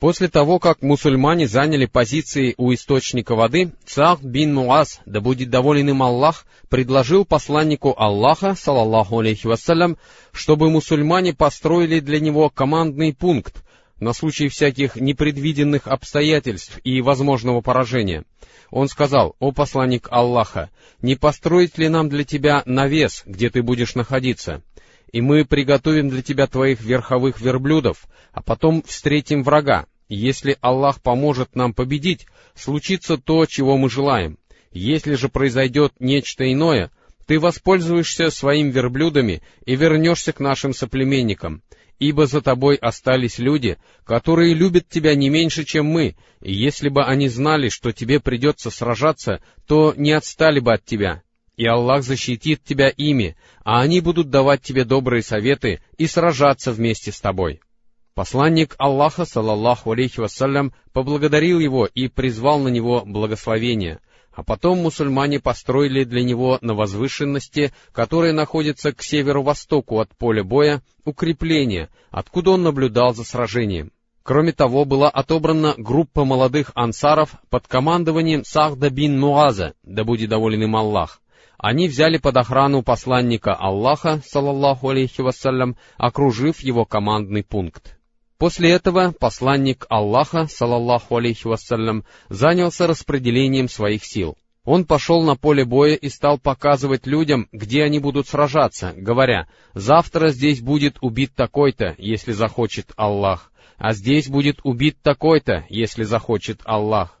После того, как мусульмане заняли позиции у источника воды, Саад бин Муаз, да будет доволен им Аллах, предложил посланнику Аллаха, салаллаху алейхи вассалям, чтобы мусульмане построили для него командный пункт на случай всяких непредвиденных обстоятельств и возможного поражения. Он сказал, «О посланник Аллаха, не построить ли нам для тебя навес, где ты будешь находиться?» И мы приготовим для тебя твоих верховых верблюдов, а потом встретим врага. Если Аллах поможет нам победить, случится то, чего мы желаем. Если же произойдет нечто иное, ты воспользуешься своими верблюдами и вернешься к нашим соплеменникам, ибо за тобой остались люди, которые любят тебя не меньше, чем мы, и если бы они знали, что тебе придется сражаться, то не отстали бы от тебя и Аллах защитит тебя ими, а они будут давать тебе добрые советы и сражаться вместе с тобой. Посланник Аллаха, салаллаху алейхи вассалям, поблагодарил его и призвал на него благословение, а потом мусульмане построили для него на возвышенности, которая находится к северо-востоку от поля боя, укрепление, откуда он наблюдал за сражением. Кроме того, была отобрана группа молодых ансаров под командованием Сахда бин Муаза, да будет доволен им Аллах, они взяли под охрану посланника Аллаха, салаллаху алейхи вассалям, окружив его командный пункт. После этого посланник Аллаха, салаллаху алейхи вассалям, занялся распределением своих сил. Он пошел на поле боя и стал показывать людям, где они будут сражаться, говоря, «Завтра здесь будет убит такой-то, если захочет Аллах, а здесь будет убит такой-то, если захочет Аллах».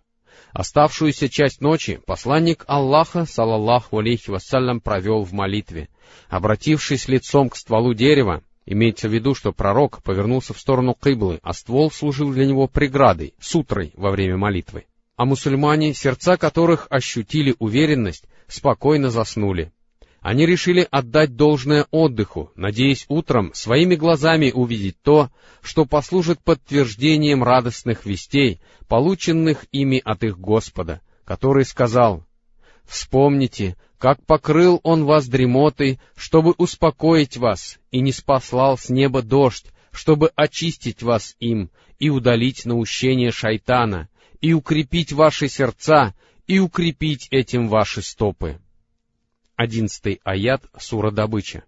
Оставшуюся часть ночи посланник Аллаха, салаллаху алейхи вассалям, провел в молитве. Обратившись лицом к стволу дерева, имеется в виду, что пророк повернулся в сторону Кыблы, а ствол служил для него преградой, сутрой во время молитвы. А мусульмане, сердца которых ощутили уверенность, спокойно заснули. Они решили отдать должное отдыху, надеясь утром своими глазами увидеть то, что послужит подтверждением радостных вестей, полученных ими от их Господа, который сказал, «Вспомните, как покрыл Он вас дремотой, чтобы успокоить вас, и не спаслал с неба дождь, чтобы очистить вас им и удалить наущение шайтана, и укрепить ваши сердца, и укрепить этим ваши стопы» одиннадцатый аят сура Добыча.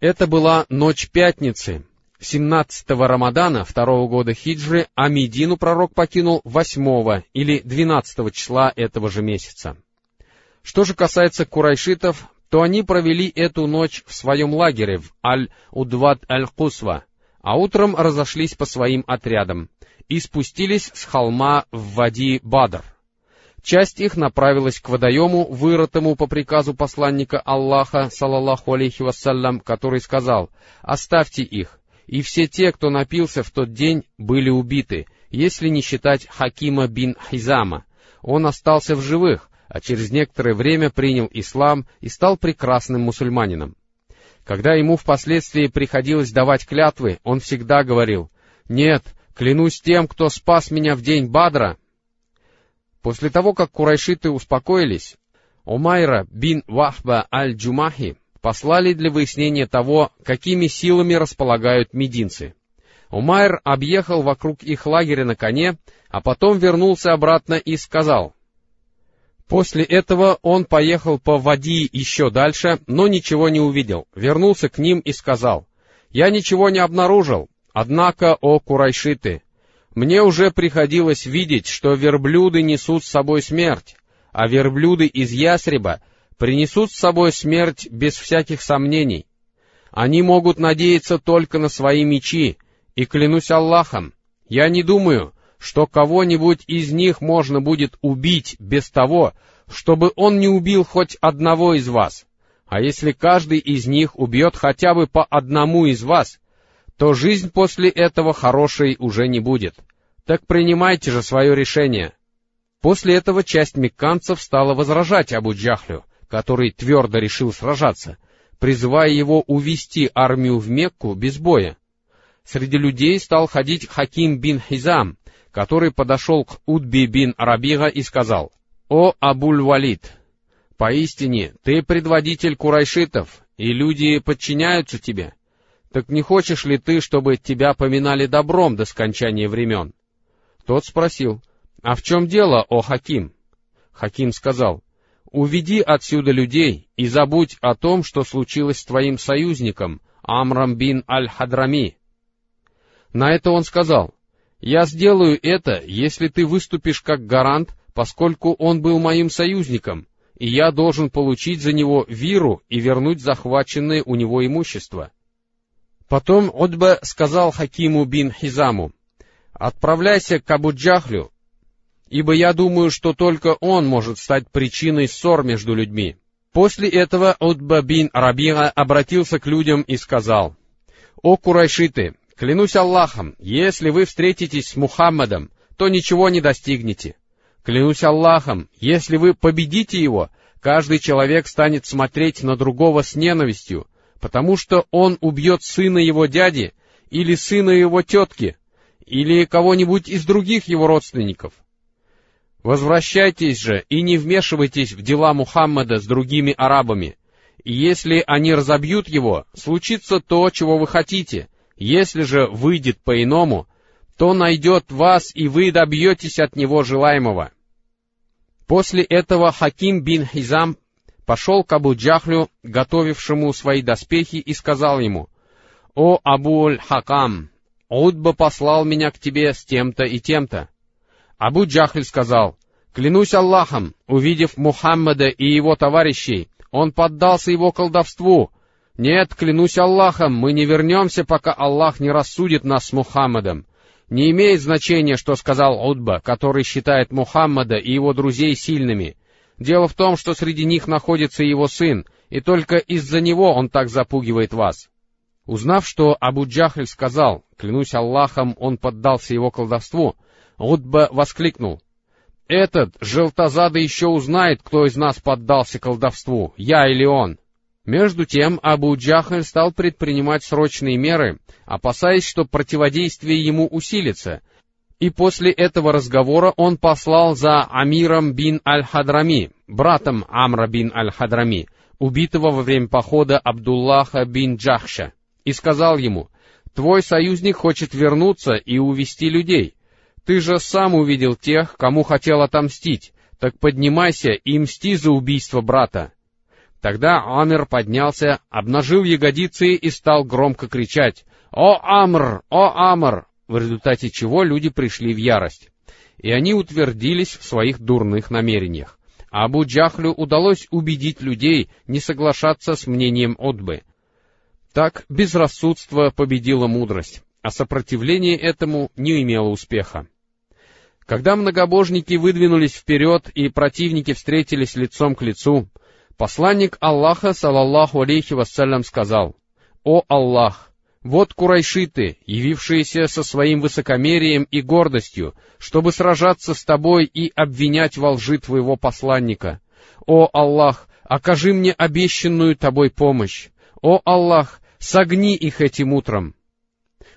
Это была ночь пятницы, 17-го Рамадана второго года хиджры, а Медину пророк покинул 8 или 12 числа этого же месяца. Что же касается курайшитов, то они провели эту ночь в своем лагере в Аль-Удват Аль-Кусва, а утром разошлись по своим отрядам и спустились с холма в Вади Бадр — Часть их направилась к водоему, вырытому по приказу посланника Аллаха, салаллаху алейхи вассалям, который сказал, «Оставьте их, и все те, кто напился в тот день, были убиты, если не считать Хакима бин Хизама. Он остался в живых, а через некоторое время принял ислам и стал прекрасным мусульманином. Когда ему впоследствии приходилось давать клятвы, он всегда говорил, «Нет, клянусь тем, кто спас меня в день Бадра, После того, как курайшиты успокоились, Умайра бин Вахба аль-Джумахи послали для выяснения того, какими силами располагают мединцы. Умайр объехал вокруг их лагеря на коне, а потом вернулся обратно и сказал. После этого он поехал по воде еще дальше, но ничего не увидел, вернулся к ним и сказал, «Я ничего не обнаружил, однако, о курайшиты, мне уже приходилось видеть, что верблюды несут с собой смерть, а верблюды из ястреба принесут с собой смерть без всяких сомнений. Они могут надеяться только на свои мечи, и клянусь Аллахом, я не думаю, что кого-нибудь из них можно будет убить без того, чтобы он не убил хоть одного из вас. А если каждый из них убьет хотя бы по одному из вас, то жизнь после этого хорошей уже не будет. Так принимайте же свое решение. После этого часть мекканцев стала возражать Абу Джахлю, который твердо решил сражаться, призывая его увести армию в Мекку без боя. Среди людей стал ходить Хаким бин Хизам, который подошел к Удби бин Рабига и сказал, «О Абуль-Валид, поистине ты предводитель курайшитов, и люди подчиняются тебе. Так не хочешь ли ты, чтобы тебя поминали добром до скончания времен? Тот спросил, «А в чем дело, о Хаким?» Хаким сказал, «Уведи отсюда людей и забудь о том, что случилось с твоим союзником, Амрам бин Аль-Хадрами». На это он сказал, «Я сделаю это, если ты выступишь как гарант, поскольку он был моим союзником, и я должен получить за него виру и вернуть захваченное у него имущество». Потом Отба сказал Хакиму бин Хизаму, «Отправляйся к Абу-Джахлю, ибо я думаю, что только он может стать причиной ссор между людьми». После этого Утба бин Рабига обратился к людям и сказал, «О курайшиты, клянусь Аллахом, если вы встретитесь с Мухаммадом, то ничего не достигнете. Клянусь Аллахом, если вы победите его, каждый человек станет смотреть на другого с ненавистью, потому что он убьет сына его дяди или сына его тетки, или кого-нибудь из других его родственников. Возвращайтесь же и не вмешивайтесь в дела Мухаммада с другими арабами. Если они разобьют его, случится то, чего вы хотите. Если же выйдет по-иному, то найдет вас, и вы добьетесь от него желаемого. После этого Хаким бин Хизам пошел к Абу Джахлю, готовившему свои доспехи, и сказал ему, «О Абу-Аль-Хакам, Удба послал меня к тебе с тем-то и тем-то». Абу Джахль сказал, «Клянусь Аллахом, увидев Мухаммада и его товарищей, он поддался его колдовству. Нет, клянусь Аллахом, мы не вернемся, пока Аллах не рассудит нас с Мухаммадом. Не имеет значения, что сказал Удба, который считает Мухаммада и его друзей сильными. Дело в том, что среди них находится его сын, и только из-за него он так запугивает вас. Узнав, что Абу Джахль сказал, клянусь Аллахом, он поддался его колдовству, Утба воскликнул. «Этот, желтозадый, еще узнает, кто из нас поддался колдовству, я или он». Между тем Абу Джахаль стал предпринимать срочные меры, опасаясь, что противодействие ему усилится, и после этого разговора он послал за Амиром бин Аль-Хадрами, братом Амра бин Аль-Хадрами, убитого во время похода Абдуллаха бин Джахша, и сказал ему, «Твой союзник хочет вернуться и увести людей, ты же сам увидел тех, кому хотел отомстить, так поднимайся и мсти за убийство брата. Тогда Амир поднялся, обнажил ягодицы и стал громко кричать «О, Амр! О, Амр!», в результате чего люди пришли в ярость. И они утвердились в своих дурных намерениях. А Абу Джахлю удалось убедить людей не соглашаться с мнением Отбы. Так безрассудство победило мудрость а сопротивление этому не имело успеха. Когда многобожники выдвинулись вперед и противники встретились лицом к лицу, посланник Аллаха, салаллаху алейхи вассалям, сказал, «О Аллах, вот курайшиты, явившиеся со своим высокомерием и гордостью, чтобы сражаться с тобой и обвинять во лжи твоего посланника. О Аллах, окажи мне обещанную тобой помощь. О Аллах, согни их этим утром.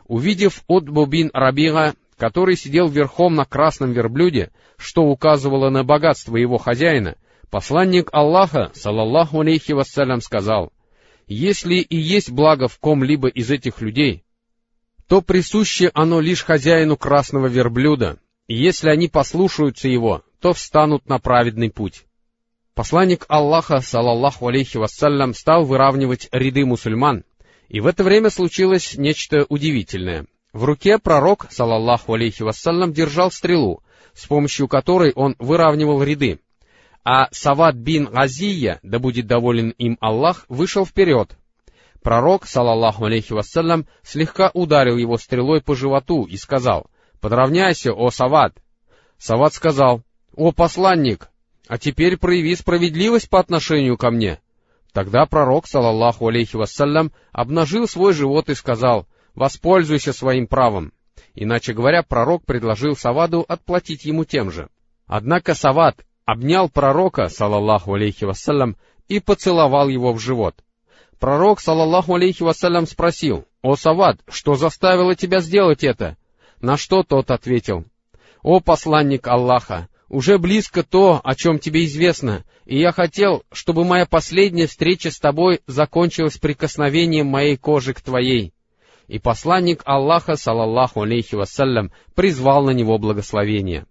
Увидев Утбу бин Рабига, который сидел верхом на красном верблюде, что указывало на богатство его хозяина, посланник Аллаха, салаллаху алейхи вассалям, сказал, «Если и есть благо в ком-либо из этих людей, то присуще оно лишь хозяину красного верблюда, и если они послушаются его, то встанут на праведный путь». Посланник Аллаха, салаллаху алейхи вассалям, стал выравнивать ряды мусульман, и в это время случилось нечто удивительное. В руке пророк, салаллаху алейхи вассалям, держал стрелу, с помощью которой он выравнивал ряды. А Савад бин Газия, да будет доволен им Аллах, вышел вперед. Пророк, салаллаху алейхи вассалям, слегка ударил его стрелой по животу и сказал, «Подравняйся, о Савад!» Савад сказал, «О посланник, а теперь прояви справедливость по отношению ко мне». Тогда пророк, салаллаху алейхи вассалям, обнажил свой живот и сказал, «Воспользуйся своим правом». Иначе говоря, пророк предложил Саваду отплатить ему тем же. Однако Савад обнял пророка, салаллаху алейхи вассалям, и поцеловал его в живот. Пророк, салаллаху алейхи вассалям, спросил, «О, Савад, что заставило тебя сделать это?» На что тот ответил, «О, посланник Аллаха, уже близко то, о чем тебе известно, и я хотел, чтобы моя последняя встреча с тобой закончилась прикосновением моей кожи к твоей. и посланник Аллаха, салаллаху алейхи вассалям, призвал на него благословение.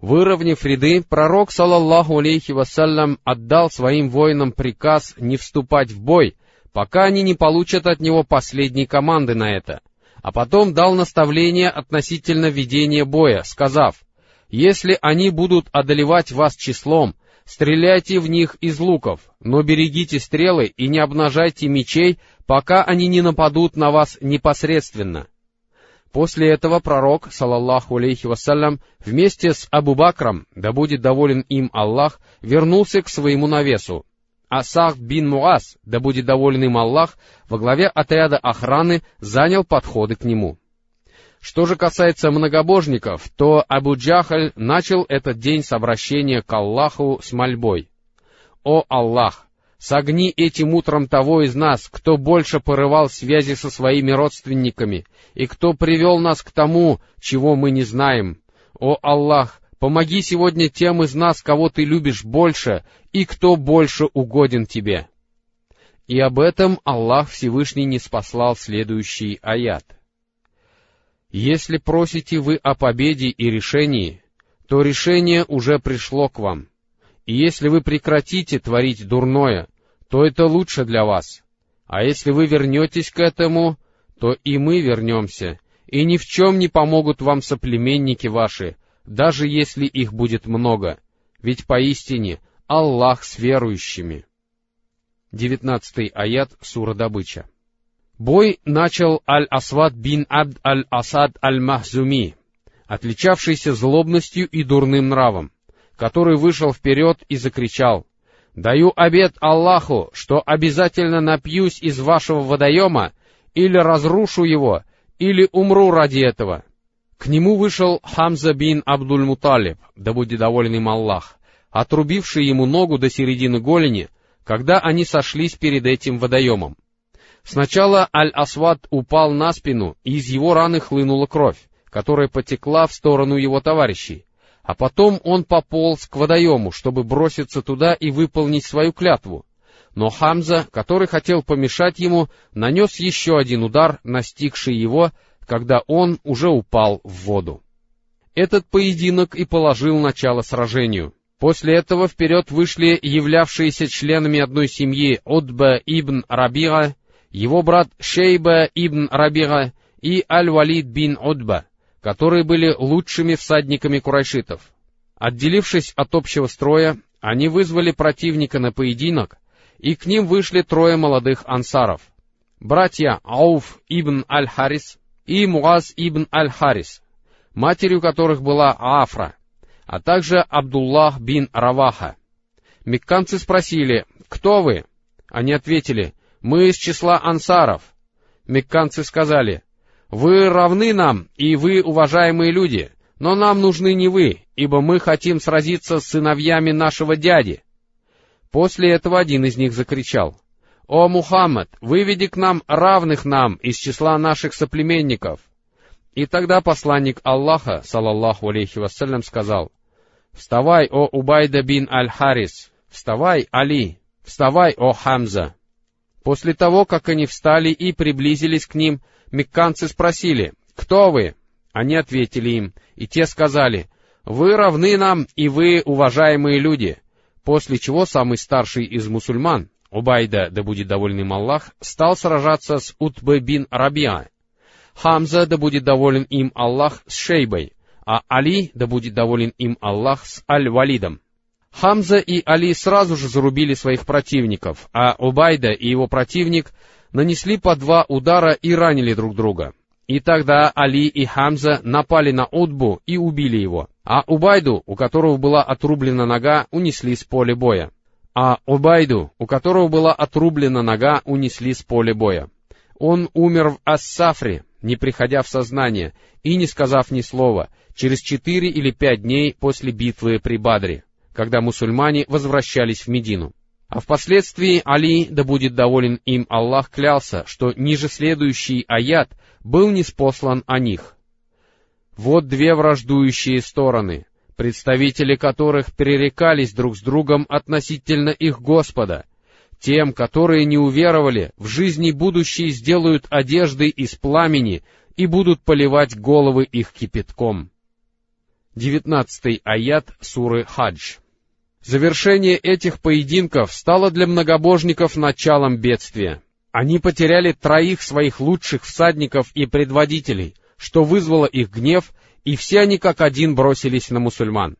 Выровняв ряды, пророк, салаллаху алейхи вассалям, отдал своим воинам приказ не вступать в бой, пока они не получат от него последней команды на это, а потом дал наставление относительно ведения боя, сказав, «Если они будут одолевать вас числом, Стреляйте в них из луков, но берегите стрелы и не обнажайте мечей, пока они не нападут на вас непосредственно. После этого пророк, салаллаху алейхи вассалям, вместе с Абу Бакром, да будет доволен им Аллах, вернулся к своему навесу. Асах бин Муаз, да будет доволен им Аллах, во главе отряда охраны занял подходы к нему. Что же касается многобожников, то Абу Джахаль начал этот день с обращения к Аллаху с мольбой. «О Аллах, согни этим утром того из нас, кто больше порывал связи со своими родственниками, и кто привел нас к тому, чего мы не знаем. О Аллах, помоги сегодня тем из нас, кого ты любишь больше, и кто больше угоден тебе». И об этом Аллах Всевышний не спаслал следующий аят — если просите вы о победе и решении, то решение уже пришло к вам. И если вы прекратите творить дурное, то это лучше для вас. А если вы вернетесь к этому, то и мы вернемся, и ни в чем не помогут вам соплеменники ваши, даже если их будет много, ведь поистине Аллах с верующими. Девятнадцатый аят Сура Добыча. Бой начал Аль-Асвад бин Абд Аль-Асад Аль-Махзуми, отличавшийся злобностью и дурным нравом, который вышел вперед и закричал, «Даю обет Аллаху, что обязательно напьюсь из вашего водоема, или разрушу его, или умру ради этого». К нему вышел Хамза бин Абдуль-Муталиб, да будет доволен им Аллах, отрубивший ему ногу до середины голени, когда они сошлись перед этим водоемом. Сначала Аль-Асвад упал на спину, и из его раны хлынула кровь, которая потекла в сторону его товарищей. А потом он пополз к водоему, чтобы броситься туда и выполнить свою клятву. Но Хамза, который хотел помешать ему, нанес еще один удар, настигший его, когда он уже упал в воду. Этот поединок и положил начало сражению. После этого вперед вышли являвшиеся членами одной семьи Отба ибн Рабига его брат Шейба ибн Рабига и Аль-Валид бин Удба, которые были лучшими всадниками курайшитов. Отделившись от общего строя, они вызвали противника на поединок, и к ним вышли трое молодых ансаров. Братья Ауф ибн Аль-Харис и Муаз ибн Аль-Харис, матерью которых была Афра, а также Абдуллах бин Раваха. Мекканцы спросили, «Кто вы?» Они ответили, мы из числа ансаров. Мекканцы сказали, вы равны нам, и вы уважаемые люди, но нам нужны не вы, ибо мы хотим сразиться с сыновьями нашего дяди. После этого один из них закричал, «О, Мухаммад, выведи к нам равных нам из числа наших соплеменников!» И тогда посланник Аллаха, салаллаху алейхи вассалям, сказал, «Вставай, о Убайда бин Аль-Харис! Вставай, Али! Вставай, о Хамза!» После того, как они встали и приблизились к ним, мекканцы спросили, «Кто вы?» Они ответили им, и те сказали, «Вы равны нам, и вы уважаемые люди». После чего самый старший из мусульман, Убайда, да будет доволен им Аллах, стал сражаться с Утбе бин Рабиа. Хамза, да будет доволен им Аллах, с Шейбой, а Али, да будет доволен им Аллах, с Аль-Валидом. Хамза и Али сразу же зарубили своих противников, а Убайда и его противник нанесли по два удара и ранили друг друга. И тогда Али и Хамза напали на Утбу и убили его, а Убайду, у которого была отрублена нога, унесли с поля боя. А Убайду, у которого была отрублена нога, унесли с поля боя. Он умер в Ассафре, не приходя в сознание и не сказав ни слова, через четыре или пять дней после битвы при Бадре когда мусульмане возвращались в Медину. А впоследствии Али, да будет доволен им Аллах, клялся, что ниже следующий аят был неспослан о них. Вот две враждующие стороны, представители которых пререкались друг с другом относительно их Господа. тем, которые не уверовали, в жизни будущей сделают одежды из пламени и будут поливать головы их кипятком. 19 аят суры Хадж. Завершение этих поединков стало для многобожников началом бедствия. Они потеряли троих своих лучших всадников и предводителей, что вызвало их гнев, и все они как один бросились на мусульман.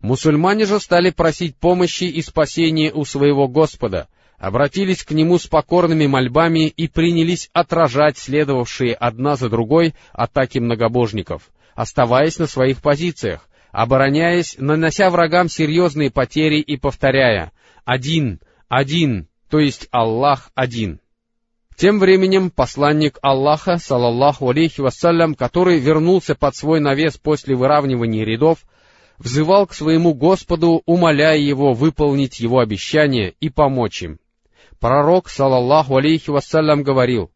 Мусульмане же стали просить помощи и спасения у своего Господа, обратились к Нему с покорными мольбами и принялись отражать следовавшие одна за другой атаки многобожников, оставаясь на своих позициях, обороняясь, нанося врагам серьезные потери и повторяя «Один, один, то есть Аллах один». Тем временем посланник Аллаха, салаллаху алейхи вассалям, который вернулся под свой навес после выравнивания рядов, взывал к своему Господу, умоляя его выполнить его обещание и помочь им. Пророк, салаллаху алейхи вассалям, говорил,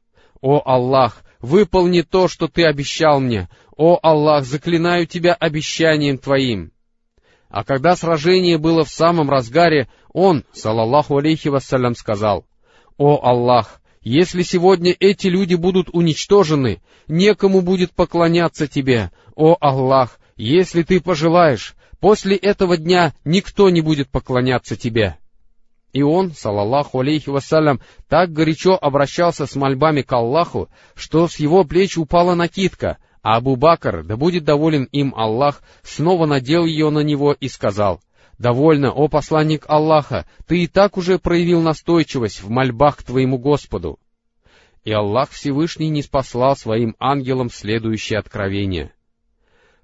«О Аллах, выполни то, что ты обещал мне! О Аллах, заклинаю тебя обещанием твоим!» А когда сражение было в самом разгаре, он, салаллаху алейхи вассалям, сказал, «О Аллах, если сегодня эти люди будут уничтожены, некому будет поклоняться тебе. О Аллах, если ты пожелаешь, после этого дня никто не будет поклоняться тебе. И он, салаллаху алейхи вассалям, так горячо обращался с мольбами к Аллаху, что с его плеч упала накидка, а Абу Бакр, да будет доволен им Аллах, снова надел ее на него и сказал, «Довольно, о посланник Аллаха, ты и так уже проявил настойчивость в мольбах к твоему Господу». И Аллах Всевышний не спаслал своим ангелам следующее откровение.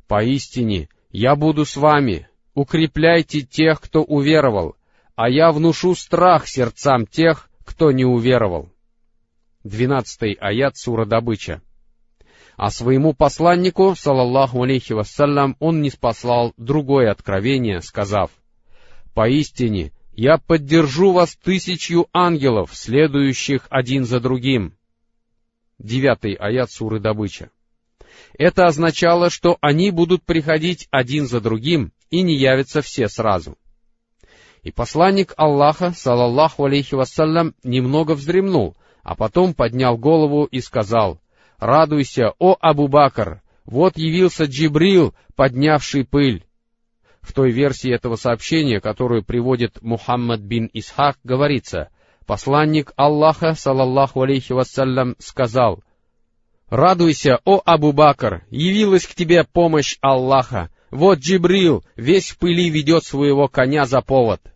Поистине, я буду с вами, укрепляйте тех, кто уверовал, а я внушу страх сердцам тех, кто не уверовал. Двенадцатый аят сура Добыча. А своему посланнику, салаллаху алейхи вассалям, он не спаслал другое откровение, сказав, «Поистине, я поддержу вас тысячью ангелов, следующих один за другим». Девятый аят суры Добыча. Это означало, что они будут приходить один за другим и не явятся все сразу. И посланник Аллаха, салаллаху алейхи вассалям, немного вздремнул, а потом поднял голову и сказал, «Радуйся, о Абу Бакр! Вот явился Джибрил, поднявший пыль». В той версии этого сообщения, которую приводит Мухаммад бин Исхак, говорится, посланник Аллаха, салаллаху алейхи вассалям, сказал, «Радуйся, о Абу Бакр, явилась к тебе помощь Аллаха. Вот Джибрил весь в пыли ведет своего коня за повод».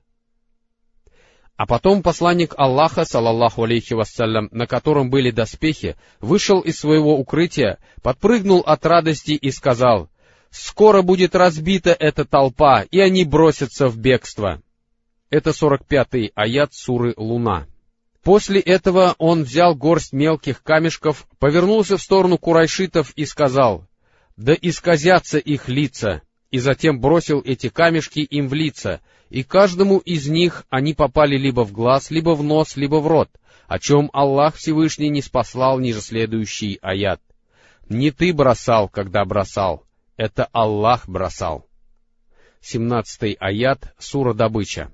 А потом посланник Аллаха, салаллаху алейхи вассалям, на котором были доспехи, вышел из своего укрытия, подпрыгнул от радости и сказал, «Скоро будет разбита эта толпа, и они бросятся в бегство». Это 45-й аят суры «Луна». После этого он взял горсть мелких камешков, повернулся в сторону курайшитов и сказал, «Да исказятся их лица!» И затем бросил эти камешки им в лица, и каждому из них они попали либо в глаз, либо в нос, либо в рот, о чем Аллах Всевышний не спаслал ниже следующий аят. «Не ты бросал, когда бросал, это Аллах бросал». 17 аят, сура Добыча.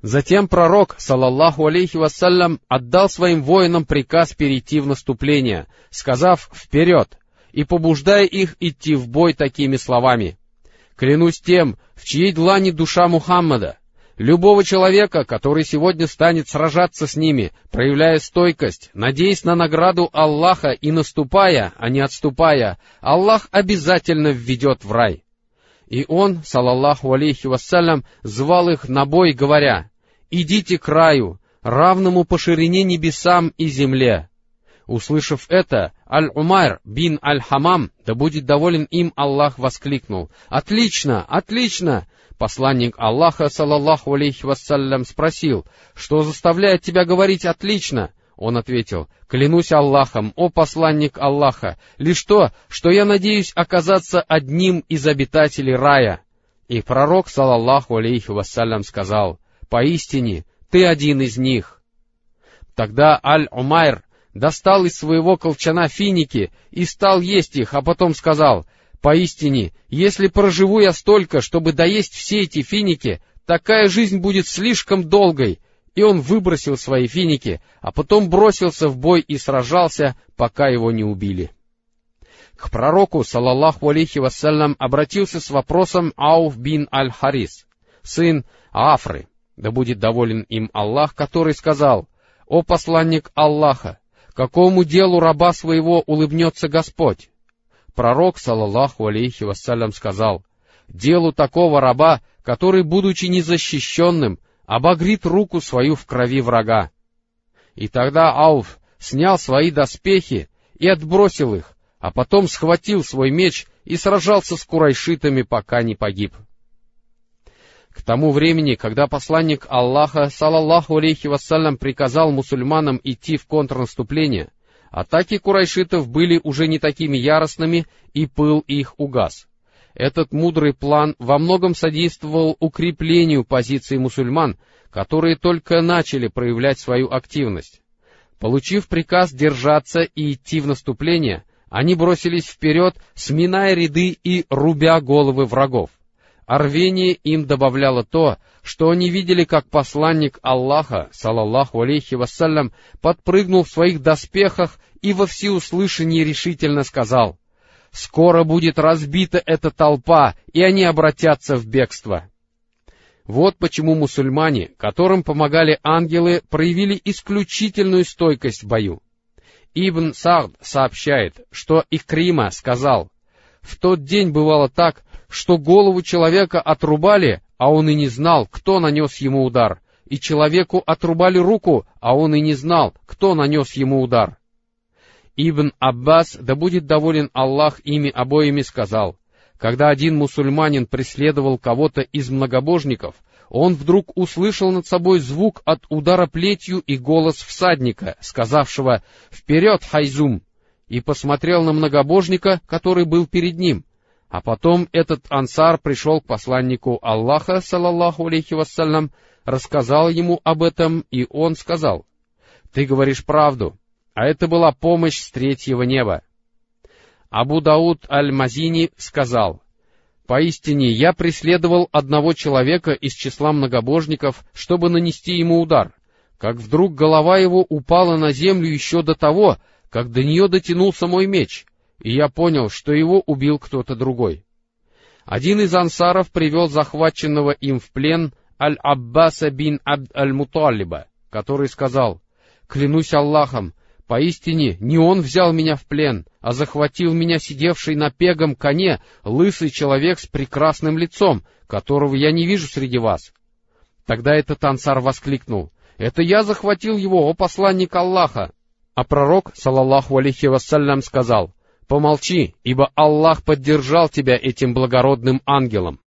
Затем пророк, салаллаху алейхи вассалям, отдал своим воинам приказ перейти в наступление, сказав «вперед!» и побуждая их идти в бой такими словами. «Клянусь тем, в чьей длани душа Мухаммада, любого человека, который сегодня станет сражаться с ними, проявляя стойкость, надеясь на награду Аллаха и наступая, а не отступая, Аллах обязательно введет в рай». И он, салаллаху алейхи вассалям, звал их на бой, говоря, идите к краю, равному по ширине небесам и земле. Услышав это, Аль-Умайр бин Аль-Хамам, да будет доволен им Аллах, воскликнул. «Отлично! Отлично!» Посланник Аллаха, салаллаху алейхи вассалям, спросил, «Что заставляет тебя говорить «отлично»?» Он ответил, «Клянусь Аллахом, о посланник Аллаха, лишь то, что я надеюсь оказаться одним из обитателей рая». И пророк, салаллаху алейхи вассалям, сказал, Поистине, ты один из них. Тогда Аль-Умайр достал из своего колчана финики и стал есть их, а потом сказал, «Поистине, если проживу я столько, чтобы доесть все эти финики, такая жизнь будет слишком долгой, и он выбросил свои финики, а потом бросился в бой и сражался, пока его не убили. К пророку, салаллаху алейхи вассалям, обратился с вопросом Ауф бин Аль-Харис, сын Афры, да будет доволен им Аллах, который сказал, «О посланник Аллаха, какому делу раба своего улыбнется Господь?» Пророк, салаллаху алейхи вассалям, сказал, «Делу такого раба, который, будучи незащищенным, обогрит руку свою в крови врага». И тогда Ауф снял свои доспехи и отбросил их, а потом схватил свой меч и сражался с курайшитами, пока не погиб. К тому времени, когда посланник Аллаха, салаллаху алейхи вассалям, приказал мусульманам идти в контрнаступление, атаки курайшитов были уже не такими яростными, и пыл их угас. Этот мудрый план во многом содействовал укреплению позиций мусульман, которые только начали проявлять свою активность. Получив приказ держаться и идти в наступление, они бросились вперед, сминая ряды и рубя головы врагов. А рвение им добавляло то, что они видели, как посланник Аллаха, салаллаху алейхи вассалям, подпрыгнул в своих доспехах и во всеуслышание решительно сказал, «Скоро будет разбита эта толпа, и они обратятся в бегство». Вот почему мусульмане, которым помогали ангелы, проявили исключительную стойкость в бою. Ибн Сард сообщает, что Икрима сказал, «В тот день бывало так, что голову человека отрубали, а он и не знал, кто нанес ему удар, и человеку отрубали руку, а он и не знал, кто нанес ему удар». Ибн Аббас, да будет доволен Аллах ими обоими, сказал, когда один мусульманин преследовал кого-то из многобожников, он вдруг услышал над собой звук от удара плетью и голос всадника, сказавшего «Вперед, Хайзум!» и посмотрел на многобожника, который был перед ним. А потом этот ансар пришел к посланнику Аллаха, салаллаху алейхи вассалям, рассказал ему об этом, и он сказал, «Ты говоришь правду, а это была помощь с третьего неба». Абу Дауд аль-Мазини сказал, Поистине, я преследовал одного человека из числа многобожников, чтобы нанести ему удар, как вдруг голова его упала на землю еще до того, как до нее дотянулся мой меч, и я понял, что его убил кто-то другой. Один из ансаров привел захваченного им в плен Аль-Аббаса бин Абд Аль-Муталиба, который сказал, «Клянусь Аллахом, Поистине, не он взял меня в плен, а захватил меня сидевший на пегом коне лысый человек с прекрасным лицом, которого я не вижу среди вас. Тогда этот ансар воскликнул, «Это я захватил его, о посланник Аллаха!» А пророк, салаллаху алейхи вассалям, сказал, «Помолчи, ибо Аллах поддержал тебя этим благородным ангелом».